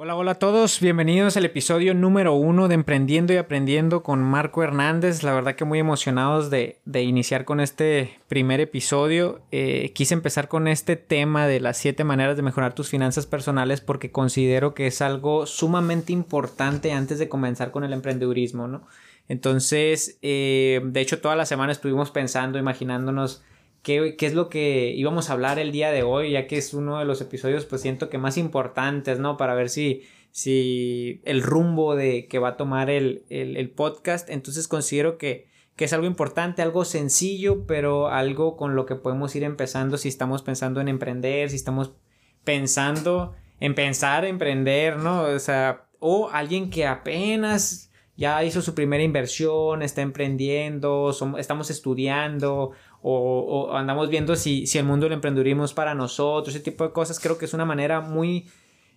Hola, hola a todos, bienvenidos al episodio número uno de Emprendiendo y Aprendiendo con Marco Hernández. La verdad que muy emocionados de, iniciar con este primer episodio. Eh, quise empezar con este tema de las siete maneras de mejorar tus finanzas personales porque considero que es algo sumamente importante antes de comenzar con el emprendedurismo, ¿no? Entonces, eh, de hecho, toda la semana estuvimos pensando, imaginándonos qué, es lo que íbamos a hablar el día de hoy, ya que es uno de los episodios, pues siento que más importantes, ¿no? Para ver si, si el rumbo de que va a tomar el, podcast. Entonces considero que, que es algo importante, algo sencillo, pero algo con lo que podemos ir empezando si estamos pensando en emprender, si estamos pensando en pensar, emprender, ¿no? O sea, o alguien que apenas ya hizo su primera inversión, está emprendiendo, estamos estudiando o, andamos viendo si, si, el mundo del emprendedurismo es para nosotros, ese tipo de cosas, creo que es una manera muy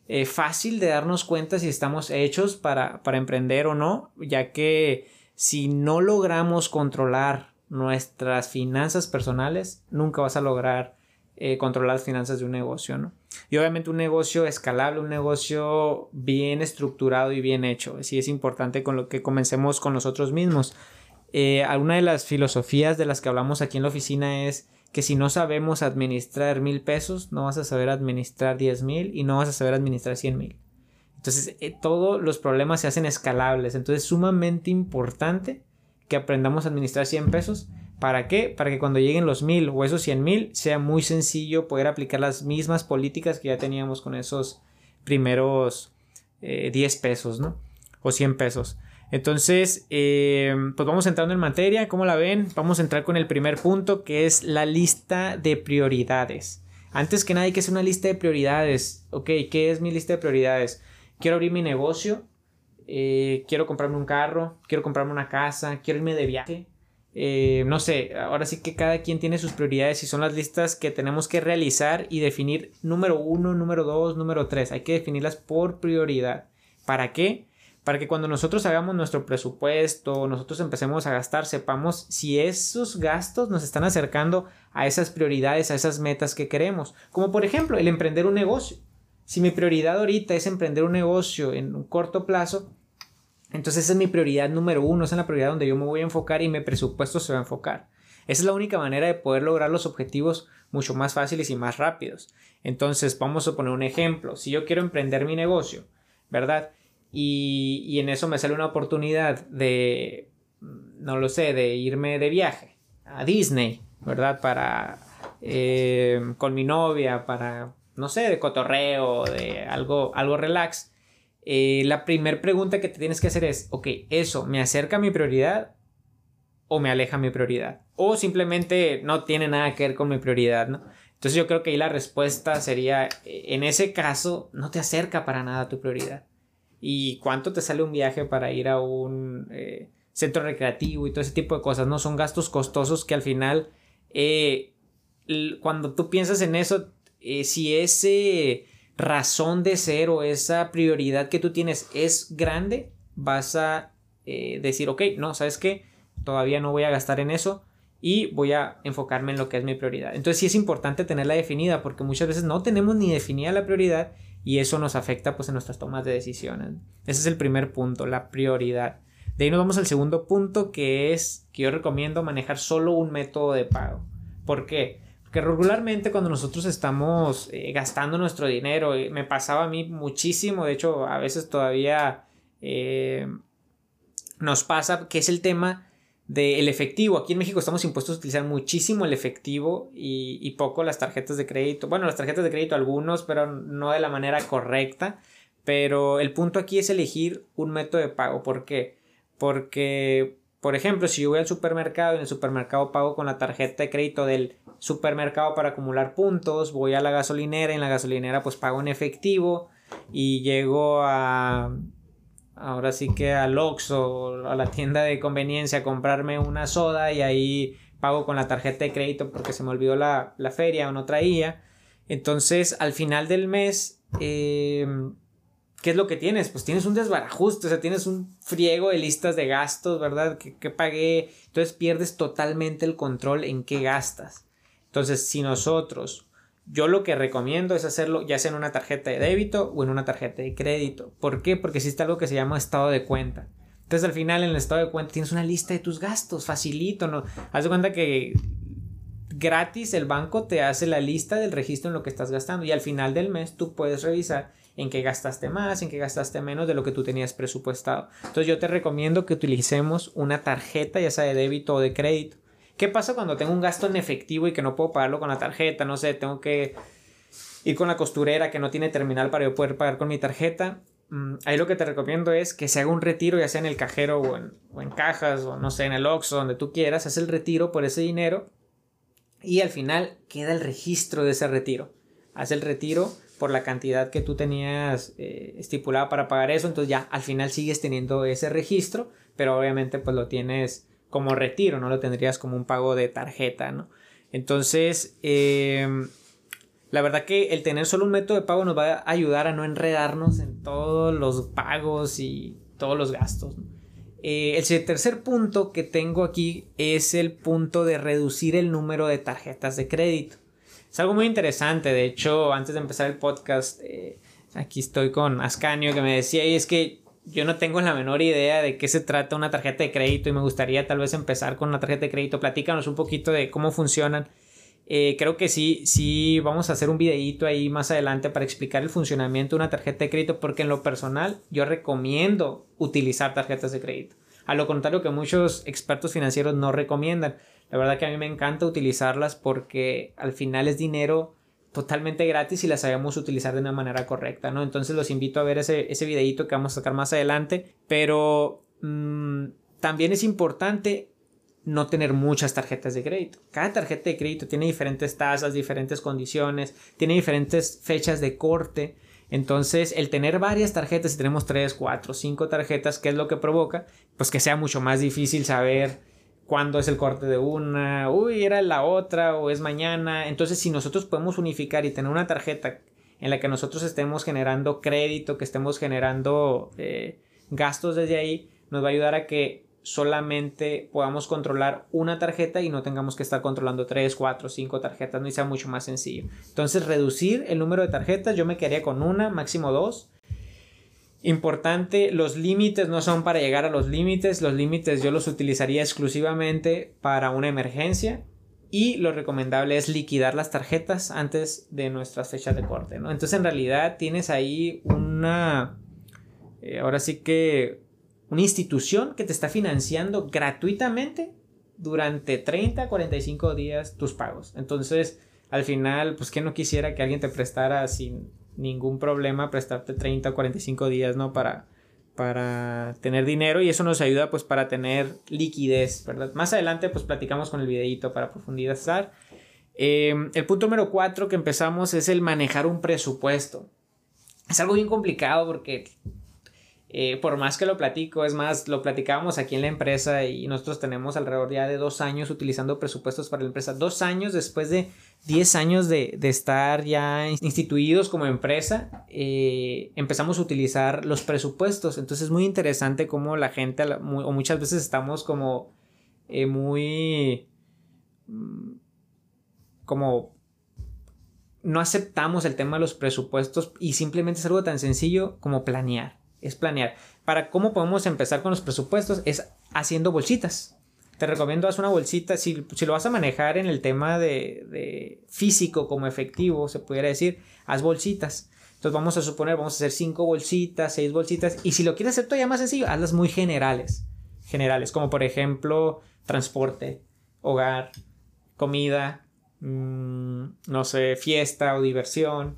eh, fácil de darnos cuenta si estamos hechos para, para emprender o no, ya que si no logramos controlar nuestras finanzas personales, nunca vas a lograr eh, controlar las finanzas de un negocio, ¿no? Y obviamente un negocio escalable, un negocio bien estructurado y bien hecho. Sí es importante con lo que comencemos con nosotros mismos. Eh, alguna de las filosofías de las que hablamos aquí en la oficina es que si no sabemos administrar mil pesos, no vas a saber administrar diez mil y no vas a saber administrar cien mil. Entonces, eh, todos los problemas se hacen escalables. Entonces, es sumamente importante que aprendamos a administrar 100 pesos. ¿Para qué? Para que cuando lleguen los mil o esos cien mil sea muy sencillo poder aplicar las mismas políticas que ya teníamos con esos primeros eh, 10 pesos, ¿no? O 100 pesos. Entonces, eh, pues vamos entrando en materia, ¿cómo la ven? Vamos a entrar con el primer punto que es la lista de prioridades. Antes que nada hay que hacer una lista de prioridades. Ok, ¿qué es mi lista de prioridades? Quiero abrir mi negocio, eh, quiero comprarme un carro, quiero comprarme una casa, quiero irme de viaje. Eh, no sé, ahora sí que cada quien tiene sus prioridades y son las listas que tenemos que realizar y definir número uno, número dos, número tres. Hay que definirlas por prioridad. ¿Para qué? para que cuando nosotros hagamos nuestro presupuesto, nosotros empecemos a gastar, sepamos si esos gastos nos están acercando a esas prioridades, a esas metas que queremos. Como por ejemplo el emprender un negocio. Si mi prioridad ahorita es emprender un negocio en un corto plazo, entonces esa es mi prioridad número uno, esa es la prioridad donde yo me voy a enfocar y mi presupuesto se va a enfocar. Esa es la única manera de poder lograr los objetivos mucho más fáciles y más rápidos. Entonces, vamos a poner un ejemplo. Si yo quiero emprender mi negocio, ¿verdad? Y, en eso me sale una oportunidad de, no lo sé, de irme de viaje a Disney, ¿verdad? Para, eh, con mi novia, para, no sé, de cotorreo, de algo, algo relax. Eh, la primera pregunta que te tienes que hacer es, ok, ¿eso me acerca a mi prioridad o me aleja a mi prioridad? O simplemente no tiene nada que ver con mi prioridad, ¿no? Entonces yo creo que ahí la respuesta sería, en ese caso, no te acerca para nada a tu prioridad y cuánto te sale un viaje para ir a un eh, centro recreativo y todo ese tipo de cosas, ¿no? Son gastos costosos que al final, eh, cuando tú piensas en eso, eh, si ese razón de ser o esa prioridad que tú tienes es grande, vas a decir, ok, no, ¿sabes qué? Todavía no voy a gastar en eso y voy a enfocarme en lo que es mi prioridad. Entonces sí es importante tenerla definida porque muchas veces no tenemos ni definida la prioridad y eso nos afecta pues en nuestras tomas de decisiones. Ese es el primer punto, la prioridad. De ahí nos vamos al segundo punto que es que yo recomiendo manejar solo un método de pago. ¿Por qué? Porque regularmente cuando nosotros estamos eh, gastando nuestro dinero, me pasaba a mí muchísimo, de hecho a veces todavía eh, nos pasa, que es el tema del efectivo. Aquí en México estamos impuestos a utilizar muchísimo el efectivo y, poco las tarjetas de crédito. Bueno, las tarjetas de crédito algunos, pero no de la manera correcta. Pero el punto aquí es elegir un método de pago. ¿Por qué? Porque, por ejemplo, si yo voy al supermercado y en el supermercado pago con la tarjeta de crédito del supermercado para acumular puntos, voy a la gasolinera y en la gasolinera pues pago en efectivo y llego a ahora sí que al Oxxo a la tienda de conveniencia a comprarme una soda y ahí pago con la tarjeta de crédito porque se me olvidó la, feria o no traía. Entonces, al final del mes, eh, ¿qué es lo que tienes? Pues tienes un desbarajuste, o sea, tienes un friego de listas de gastos, ¿verdad? Que, pagué. Entonces pierdes totalmente el control en qué gastas. Entonces, si nosotros Yo lo que recomiendo es hacerlo ya sea en una tarjeta de débito o en una tarjeta de crédito. ¿Por qué? Porque existe algo que se llama estado de cuenta. Entonces al final en el estado de cuenta tienes una lista de tus gastos, facilito, ¿no? Haz de cuenta que gratis el banco te hace la lista del registro en lo que estás gastando y al final del mes tú puedes revisar en qué gastaste más, en qué gastaste menos de lo que tú tenías presupuestado. Entonces yo te recomiendo que utilicemos una tarjeta, ya sea de débito o de crédito. ¿Qué pasa cuando tengo un gasto en efectivo y que no puedo pagarlo con la tarjeta? No sé, tengo que ir con la costurera que no tiene terminal para yo poder pagar con mi tarjeta. Mm, ahí lo que te recomiendo es que se haga un retiro, ya sea en el cajero o en, o en cajas o no sé, en el Oxxo, donde tú quieras, haz el retiro por ese dinero y al final queda el registro de ese retiro. Haz el retiro por la cantidad que tú tenías eh, estipulada para pagar eso, entonces ya al final sigues teniendo ese registro, pero obviamente pues lo tienes como retiro, no lo tendrías como un pago de tarjeta, ¿no? Entonces, em, la verdad que el tener solo un método de pago nos va a ayudar a no enredarnos en todos los pagos y todos los gastos. Eh, el tercer punto que tengo aquí es el punto de reducir el número de tarjetas de crédito. Es algo muy interesante. De hecho, antes de empezar el podcast, eh, aquí estoy con Ascanio que me decía, y es que yo no tengo la menor idea de qué se trata una tarjeta de crédito y me gustaría tal vez empezar con una tarjeta de crédito. Platícanos un poquito de cómo funcionan. Eh, creo que sí, sí, vamos a hacer un videíto ahí más adelante para explicar el funcionamiento de una tarjeta de crédito porque en lo personal yo recomiendo utilizar tarjetas de crédito. A lo contrario que muchos expertos financieros no recomiendan. La verdad que a mí me encanta utilizarlas porque al final es dinero totalmente gratis y las sabemos utilizar de una manera correcta, ¿no? Entonces los invito a ver ese, ese videito que vamos a sacar más adelante, pero mm, también es importante no tener muchas tarjetas de crédito. Cada tarjeta de crédito tiene diferentes tasas, diferentes condiciones, tiene diferentes fechas de corte. Entonces, el tener varias tarjetas, si tenemos 3, 4, 5 tarjetas, ¿qué es lo que provoca? Pues que sea mucho más difícil saber cuándo es el corte de una, uy, era la otra o es mañana. Entonces, si nosotros podemos unificar y tener una tarjeta en la que nosotros estemos generando crédito, que estemos generando eh, gastos desde ahí, nos va a ayudar a que solamente podamos controlar una tarjeta y no tengamos que estar controlando 3, 4, 5 tarjetas, y sea mucho más sencillo. Entonces, reducir el número de tarjetas, yo me quedaría con una, máximo dos Importante, los límites no son para llegar a los límites, los límites yo los utilizaría exclusivamente para una emergencia y lo recomendable es liquidar las tarjetas antes de nuestras fechas de corte, ¿no? Entonces en realidad tienes ahí una, eh, ahora sí que una institución que te está financiando gratuitamente durante 30 45 días tus pagos. Entonces, al final, pues que no quisiera que alguien te prestara sin ningún problema prestarte 30 o 45 días, ¿no? Para, para tener dinero y eso nos ayuda pues para tener liquidez, ¿verdad? Más adelante pues platicamos con el videito para profundizar. Eh, el punto número 4 que empezamos es el manejar un presupuesto. Es algo bien complicado porque eh, por más que lo platico, es más, lo platicábamos aquí en la empresa y nosotros tenemos alrededor ya de dos años utilizando presupuestos para la empresa. Dos años después de 10 años de, estar ya instituidos como empresa, eh, empezamos a utilizar los presupuestos. Entonces es muy interesante cómo la gente, o muchas veces estamos como eh, muy... Mm, como no aceptamos el tema de los presupuestos y simplemente es algo tan sencillo como planear es planear. Para cómo podemos empezar con los presupuestos es haciendo bolsitas. Te recomiendo hacer una bolsita, si, lo vas a manejar en el tema de, físico como efectivo, se pudiera decir, haz bolsitas. Entonces vamos a suponer, vamos a hacer cinco bolsitas, seis bolsitas, y si lo quieres hacer todavía más sencillo, hazlas muy generales. Generales, como por ejemplo, transporte, hogar, comida, mm, no sé, fiesta o diversión.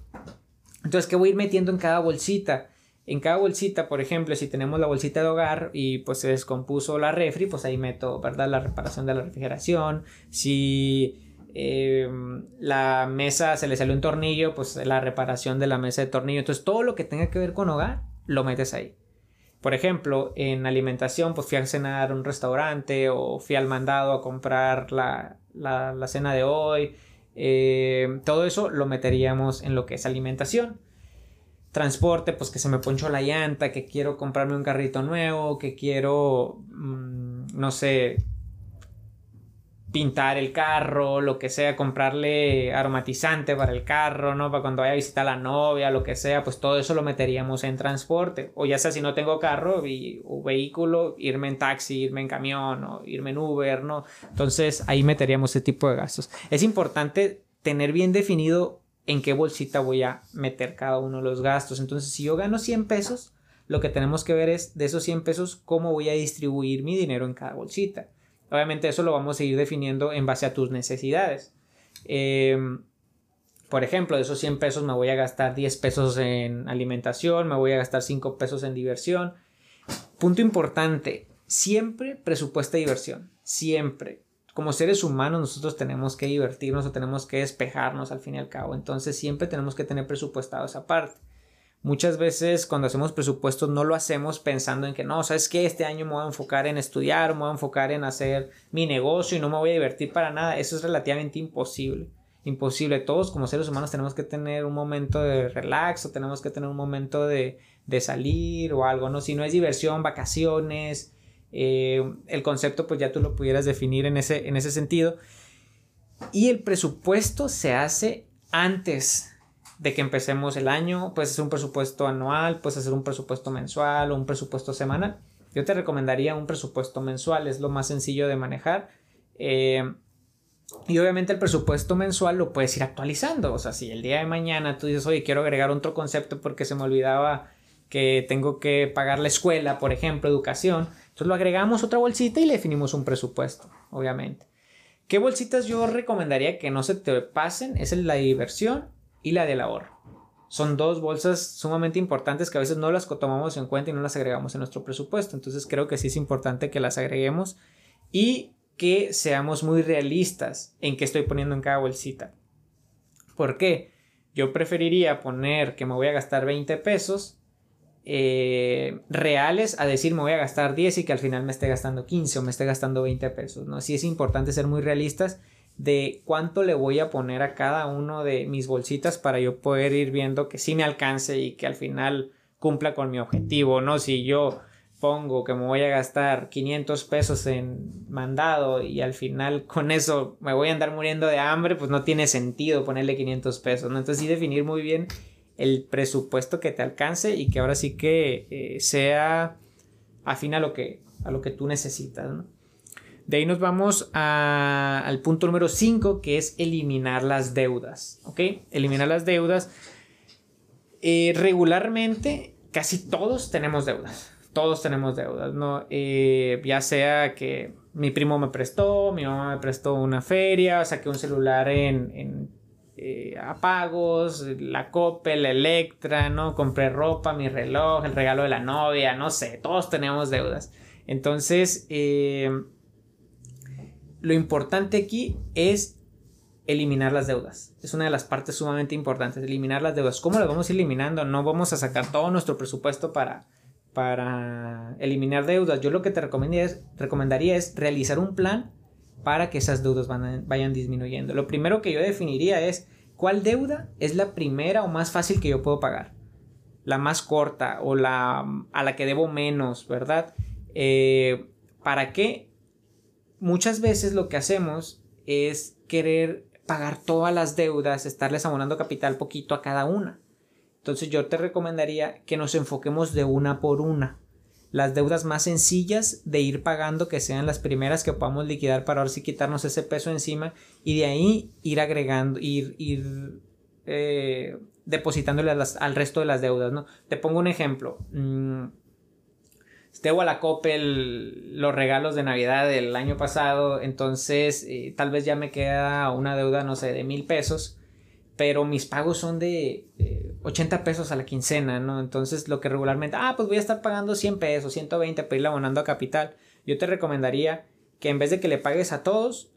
Entonces, ¿qué voy a ir metiendo en cada bolsita? En cada bolsita, por ejemplo, si tenemos la bolsita de hogar y pues se descompuso la refri, pues ahí meto, ¿verdad? La reparación de la refrigeración. Si em, la mesa se le salió un tornillo, pues la reparación de la mesa de tornillo. Entonces todo lo que tenga que ver con hogar, lo metes ahí. Por ejemplo, en alimentación, pues fui a cenar a un restaurante o fui al mandado a comprar la, cena de hoy. Em, todo eso lo meteríamos en lo que es alimentación transporte, pues que se me ponchó la llanta, que quiero comprarme un carrito nuevo, que quiero, mm, no sé, pintar el carro, lo que sea, comprarle aromatizante para el carro, ¿no? Para cuando vaya a visitar a la novia, lo que sea, pues todo eso lo meteríamos en transporte. O ya sea si no tengo carro y, o vehículo, irme en taxi, irme en camión o irme en Uber, ¿no? Entonces ahí meteríamos ese tipo de gastos. Es importante tener bien definido en qué bolsita voy a meter cada uno de los gastos. Entonces si yo gano 100 pesos, lo que tenemos que ver es de esos 100 pesos cómo voy a distribuir mi dinero en cada bolsita. Obviamente eso lo vamos a ir definiendo en base a tus necesidades. Em, por ejemplo, de esos 100 pesos me voy a gastar 10 pesos en alimentación, me voy a gastar 5 pesos en diversión. Punto importante, siempre presupuesta diversión, siempre. Como seres humanos nosotros tenemos que divertirnos o tenemos que despejarnos al fin y al cabo, entonces siempre tenemos que tener presupuestado esa parte. Muchas veces cuando hacemos presupuestos no lo hacemos pensando en que no, sabes que este año me voy a enfocar en estudiar, me voy a enfocar en hacer mi negocio y no me voy a divertir para nada. Eso es relativamente imposible. Imposible. Todos como seres humanos tenemos que tener un momento de relax o tenemos que tener un momento de, salir o algo, ¿no? Si no es diversión, vacaciones, eh, el concepto pues ya tú lo pudieras definir en ese, en ese sentido. Y el presupuesto se hace antes de que empecemos el año, puedes hacer un presupuesto anual, puedes hacer un presupuesto mensual o un presupuesto semanal. Yo te recomendaría un presupuesto mensual, es lo más sencillo de manejar. Eh, y obviamente el presupuesto mensual lo puedes ir actualizando. O sea, si el día de mañana tú dices, oye, quiero agregar otro concepto porque se me olvidaba que tengo que pagar la escuela, por ejemplo, educación, entonces lo agregamos otra bolsita y le definimos un presupuesto, obviamente. ¿Qué bolsitas yo recomendaría que no se te pasen? Es la diversión y la del ahorro. Son dos bolsas sumamente importantes que a veces no las tomamos en cuenta y no las agregamos en nuestro presupuesto. Entonces creo que sí es importante que las agreguemos y que seamos muy realistas en qué estoy poniendo en cada bolsita. ¿Por qué? Yo preferiría poner que me voy a gastar 20 pesos eh, reales a decir me voy a gastar 10 y que al final me esté gastando 15 o me esté gastando 20 pesos. ¿no? Sí es importante ser muy realistas de cuánto le voy a poner a cada uno de mis bolsitas para yo poder ir viendo que sí me alcance y que al final cumpla con mi objetivo, ¿no? Si yo pongo que me voy a gastar 500 pesos en mandado y al final con eso me voy a andar muriendo de hambre, pues no tiene sentido ponerle 500 pesos, ¿no? Entonces sí definir muy bien el presupuesto que te alcance y que ahora sí que eh, sea afín a lo que, a lo que tú necesitas, ¿no? De ahí nos vamos al punto número 5, que es eliminar las deudas. ¿Ok? Eliminar las deudas. Eh, regularmente, casi todos tenemos deudas. Todos tenemos deudas, ¿no? Eh, ya sea que mi primo me prestó, mi mamá me prestó una feria, saqué un celular en eh, apagos, la Coppel, la Electra, ¿no? Compré ropa, mi reloj, el regalo de la novia, no sé, todos tenemos deudas. Entonces, lo importante aquí es eliminar las deudas. Es una de las partes sumamente importantes, eliminar las deudas. ¿Cómo las vamos eliminando? No vamos a sacar todo nuestro presupuesto para, para eliminar deudas. Yo lo que te es, recomendaría es realizar un plan para que esas deudas vayan disminuyendo. Lo primero que yo definiría es cuál deuda es la primera o más fácil que yo puedo pagar. La más corta o la a la que debo menos, ¿verdad? Eh, ¿Para qué? muchas veces lo que hacemos es querer pagar todas las deudas, estarles abonando capital poquito a cada una. Entonces yo te recomendaría que nos enfoquemos de una por una. Las deudas más sencillas de ir pagando, que sean las primeras que podamos liquidar para ahora sí quitarnos ese peso encima y de ahí ir agregando, ir, ir eh, depositándole al resto de las deudas. ¿no? Te pongo un ejemplo. Mm, debo a la Coppel los regalos de Navidad del año pasado, entonces eh, tal vez ya me queda una deuda, no sé, de mil pesos, pero mis pagos son de 80 pesos a la quincena, ¿no? Entonces lo que regularmente, ah, pues voy a estar pagando 100 pesos, 120 para ir abonando a capital. Yo te recomendaría que en vez de que le pagues a todos,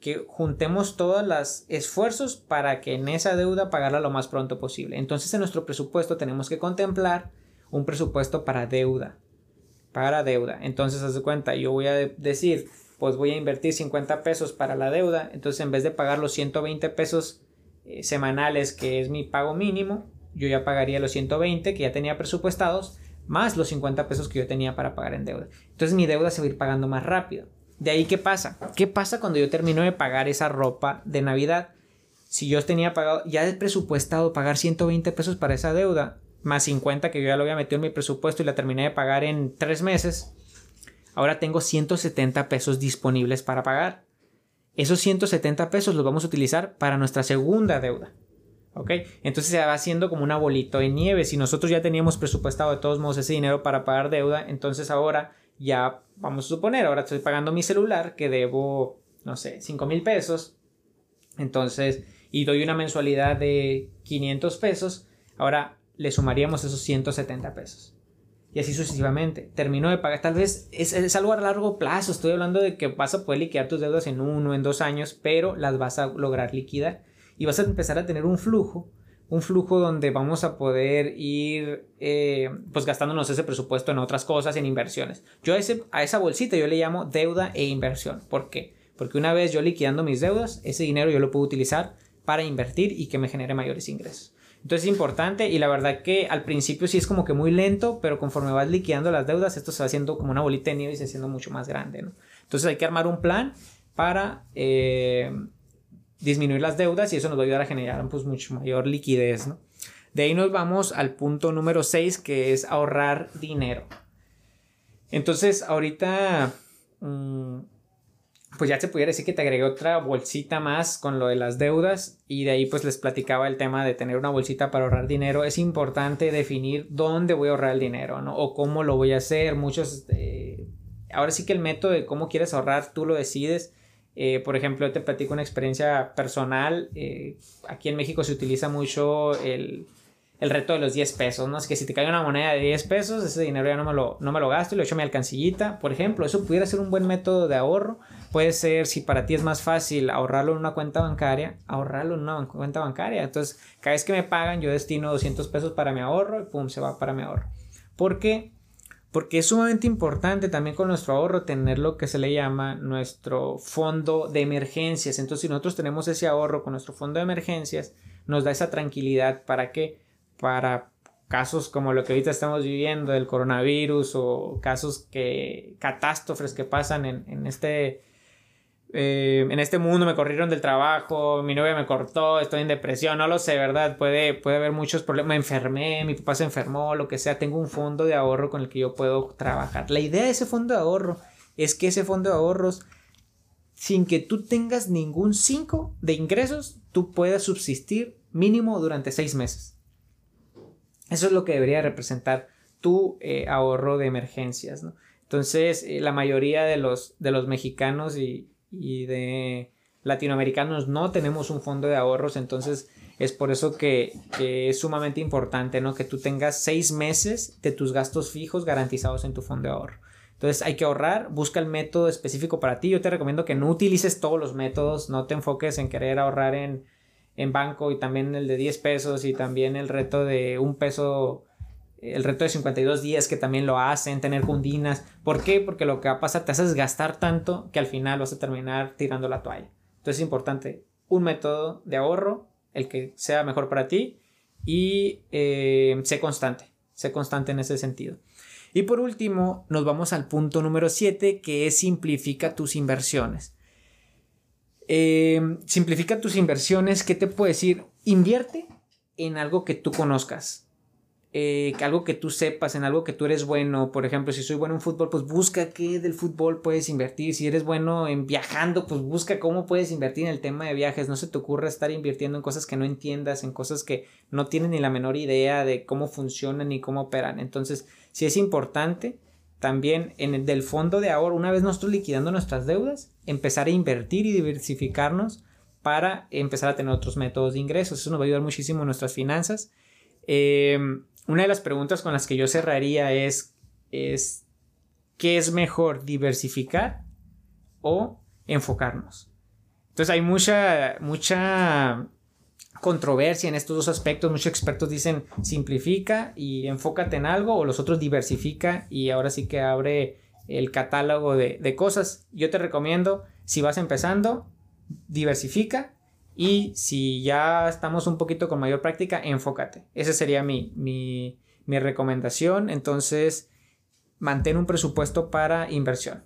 que juntemos todos los esfuerzos para que en esa deuda pagarla lo más pronto posible. Entonces en nuestro presupuesto tenemos que contemplar un presupuesto para deuda para deuda. Entonces, haz de cuenta, yo voy a decir, pues voy a invertir 50 pesos para la deuda. Entonces, en vez de pagar los 120 pesos eh, semanales, que es mi pago mínimo, yo ya pagaría los 120 que ya tenía presupuestados, más los 50 pesos que yo tenía para pagar en deuda. Entonces, mi deuda se va a ir pagando más rápido. De ahí, ¿qué pasa? ¿Qué pasa cuando yo termino de pagar esa ropa de Navidad? Si yo tenía pagado, ya he presupuestado pagar 120 pesos para esa deuda, más 50 que yo ya lo había metido en mi presupuesto y la terminé de pagar en tres meses, ahora tengo 170 pesos disponibles para pagar. Esos 170 pesos los vamos a utilizar para nuestra segunda deuda. ¿Ok? Entonces se va haciendo como una bolita de nieve. Si nosotros ya teníamos presupuestado de todos modos ese dinero para pagar deuda, entonces ahora ya vamos a suponer, ahora estoy pagando mi celular que debo, no sé, 5 mil pesos. Entonces, y doy una mensualidad de 500 pesos, ahora le sumaríamos esos 170 pesos. Y así sucesivamente. Termino de pagar, tal vez es, es, algo a largo plazo. Estoy hablando de que vas a poder liquidar tus deudas en uno, en dos años, pero las vas a lograr liquidar y vas a empezar a tener un flujo, un flujo donde vamos a poder ir eh, pues gastándonos ese presupuesto en otras cosas, en inversiones. Yo a, ese, a esa bolsita yo le llamo deuda e inversión. ¿Por qué? Porque una vez yo liquidando mis deudas, ese dinero yo lo puedo utilizar para invertir y que me genere mayores ingresos. Entonces es importante y la verdad que al principio sí es como que muy lento, pero conforme vas liquidando las deudas, esto se va haciendo como una bolita de nieve y se haciendo mucho más grande. ¿no? Entonces hay que armar un plan para eh, disminuir las deudas y eso nos va a ayudar a generar pues mucho mayor liquidez, ¿no? De ahí nos vamos al punto número 6 que es ahorrar dinero. Entonces ahorita mm, pues ya se pudiera decir que te agregué otra bolsita más con lo de las deudas y de ahí pues les platicaba el tema de tener una bolsita para ahorrar dinero. Es importante definir dónde voy a ahorrar el dinero, ¿no? O cómo lo voy a hacer. Muchos... Eh, ahora sí que el método de cómo quieres ahorrar tú lo decides eh, por ejemplo, te platico una experiencia personal. Eh, aquí en México se utiliza mucho el, el, reto de los 10 pesos, ¿no? Es que si te cae una moneda de 10 pesos, ese dinero ya no me lo, no me lo gasto y lo echo a mi alcancillita. Por ejemplo, eso pudiera ser un buen método de ahorro. Puede ser, si para ti es más fácil ahorrarlo en una cuenta bancaria, ahorrarlo en una cuenta bancaria. Entonces, cada vez que me pagan, yo destino 200 pesos para mi ahorro y pum, se va para mi ahorro. ¿Por qué? Porque es sumamente importante también con nuestro ahorro tener lo que se le llama nuestro fondo de emergencias. Entonces, si nosotros tenemos ese ahorro con nuestro fondo de emergencias, nos da esa tranquilidad para qué? Para casos como lo que ahorita estamos viviendo del coronavirus o casos que catástrofes que pasan en, en este eh, en este mundo me corrieron del trabajo, mi novia me cortó, estoy en depresión, no lo sé, ¿verdad? Puede, puede haber muchos problemas, me enfermé, mi papá se enfermó, lo que sea, tengo un fondo de ahorro con el que yo puedo trabajar. La idea de ese fondo de ahorro es que ese fondo de ahorros, sin que tú tengas ningún 5 de ingresos, tú puedas subsistir mínimo durante 6 meses. Eso es lo que debería representar tu eh, ahorro de emergencias. Entonces, eh, la mayoría de los, de los mexicanos y, y de latinoamericanos no tenemos un fondo de ahorros, entonces es por eso que, es sumamente importante, ¿no? Que tú tengas seis meses de tus gastos fijos garantizados en tu fondo de ahorro. Entonces hay que ahorrar, busca el método específico para ti. Yo te recomiendo que no utilices todos los métodos, no te enfoques en querer ahorrar en, en banco y también el de 10 pesos y también el reto de un peso el reto de 52 días que también lo hacen, tener cundinas. ¿Por qué? Porque lo que va a pasar te haces gastar tanto que al final vas a terminar tirando la toalla. Entonces es importante un método de ahorro, el que sea mejor para ti y eh, sé constante, sé constante en ese sentido. Y por último, nos vamos al punto número 7 que es simplifica tus inversiones. Eh, simplifica tus inversiones, ¿qué te puedo decir? Invierte en algo que tú conozcas eh, algo que tú sepas, en algo que tú eres bueno. Por ejemplo, si soy bueno en fútbol, pues busca qué del fútbol puedes invertir. Si eres bueno en viajando, pues busca cómo puedes invertir en el tema de viajes. No se te ocurra estar invirtiendo en cosas que no entiendas, en cosas que no tienes ni la menor idea de cómo funcionan ni cómo operan. Entonces, si es importante también en el del fondo de ahorro, una vez nosotros liquidando nuestras deudas, empezar a invertir y diversificarnos para empezar a tener otros métodos de ingresos. Eso nos va a ayudar muchísimo en nuestras finanzas. Eh, una de las preguntas con las que yo cerraría es, es ¿qué es mejor diversificar o enfocarnos? Entonces hay mucha, mucha controversia en estos dos aspectos. Muchos expertos dicen simplifica y enfócate en algo o los otros diversifica y ahora sí que abre el catálogo de, de cosas. Yo te recomiendo, si vas empezando, diversifica y si ya estamos un poquito con mayor práctica, enfócate. Esa sería mi, mi, recomendación. Entonces, mantén un presupuesto para inversión.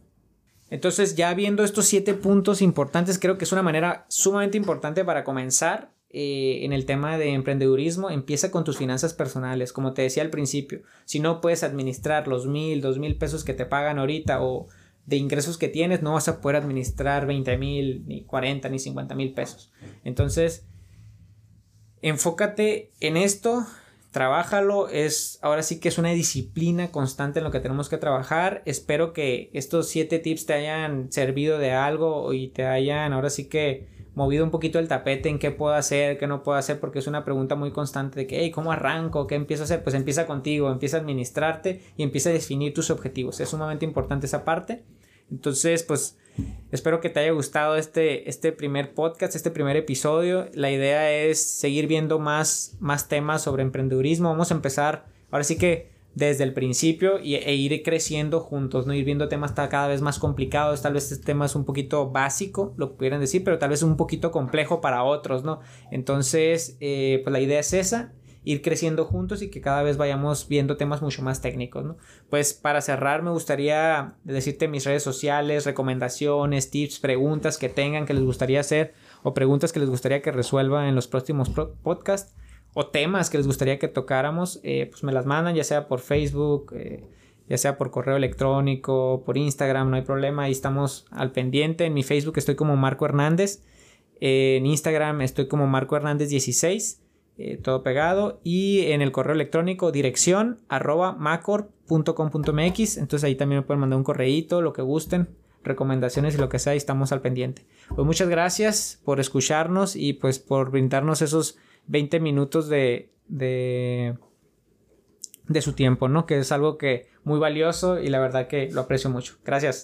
Entonces, ya viendo estos siete puntos importantes, creo que es una manera sumamente importante para comenzar eh, en el tema de emprendedurismo. Empieza con tus finanzas personales, como te decía al principio. Si no puedes administrar los mil, dos mil pesos que te pagan ahorita o de ingresos que tienes, no vas a poder administrar 20 mil, ni 40, ni 50 mil pesos. Entonces, enfócate en esto, trabájalo, es ahora sí que es una disciplina constante en lo que tenemos que trabajar. Espero que estos siete tips te hayan servido de algo y te hayan ahora sí que movido un poquito el tapete en qué puedo hacer, qué no puedo hacer, porque es una pregunta muy constante de que, hey, ¿cómo arranco? ¿Qué empiezo a hacer? Pues empieza contigo, empieza a administrarte y empieza a definir tus objetivos. Es sumamente importante esa parte. Entonces, pues espero que te haya gustado este, este primer podcast, este primer episodio. La idea es seguir viendo más, más temas sobre emprendedurismo. Vamos a empezar, ahora sí que desde el principio y, e ir creciendo juntos, ¿no? Ir viendo temas cada vez más complicados, tal vez este tema es un poquito básico, lo pudieran decir, pero tal vez un poquito complejo para otros, ¿no? Entonces, eh, pues la idea es esa, ir creciendo juntos y que cada vez vayamos viendo temas mucho más técnicos. Pues para cerrar me gustaría decirte mis redes sociales, recomendaciones, tips, preguntas que tengan que les gustaría hacer o preguntas que les gustaría que resuelva en los próximos podcasts o temas que les gustaría que tocáramos, eh, pues me las mandan ya sea por Facebook, eh, ya sea por correo electrónico, por Instagram, no hay problema, ahí estamos al pendiente. En mi Facebook estoy como Marco Hernández, en Instagram estoy como Marco Hernández 16 eh, todo pegado. Y en el correo electrónico dirección arroba macor.com.mx. Entonces ahí también me pueden mandar un correíto, lo que gusten, recomendaciones y lo que sea, y estamos al pendiente. Pues muchas gracias por escucharnos y pues por brindarnos esos 20 minutos de, de, de su tiempo, ¿no? Que es algo que muy valioso y la verdad que lo aprecio mucho. Gracias.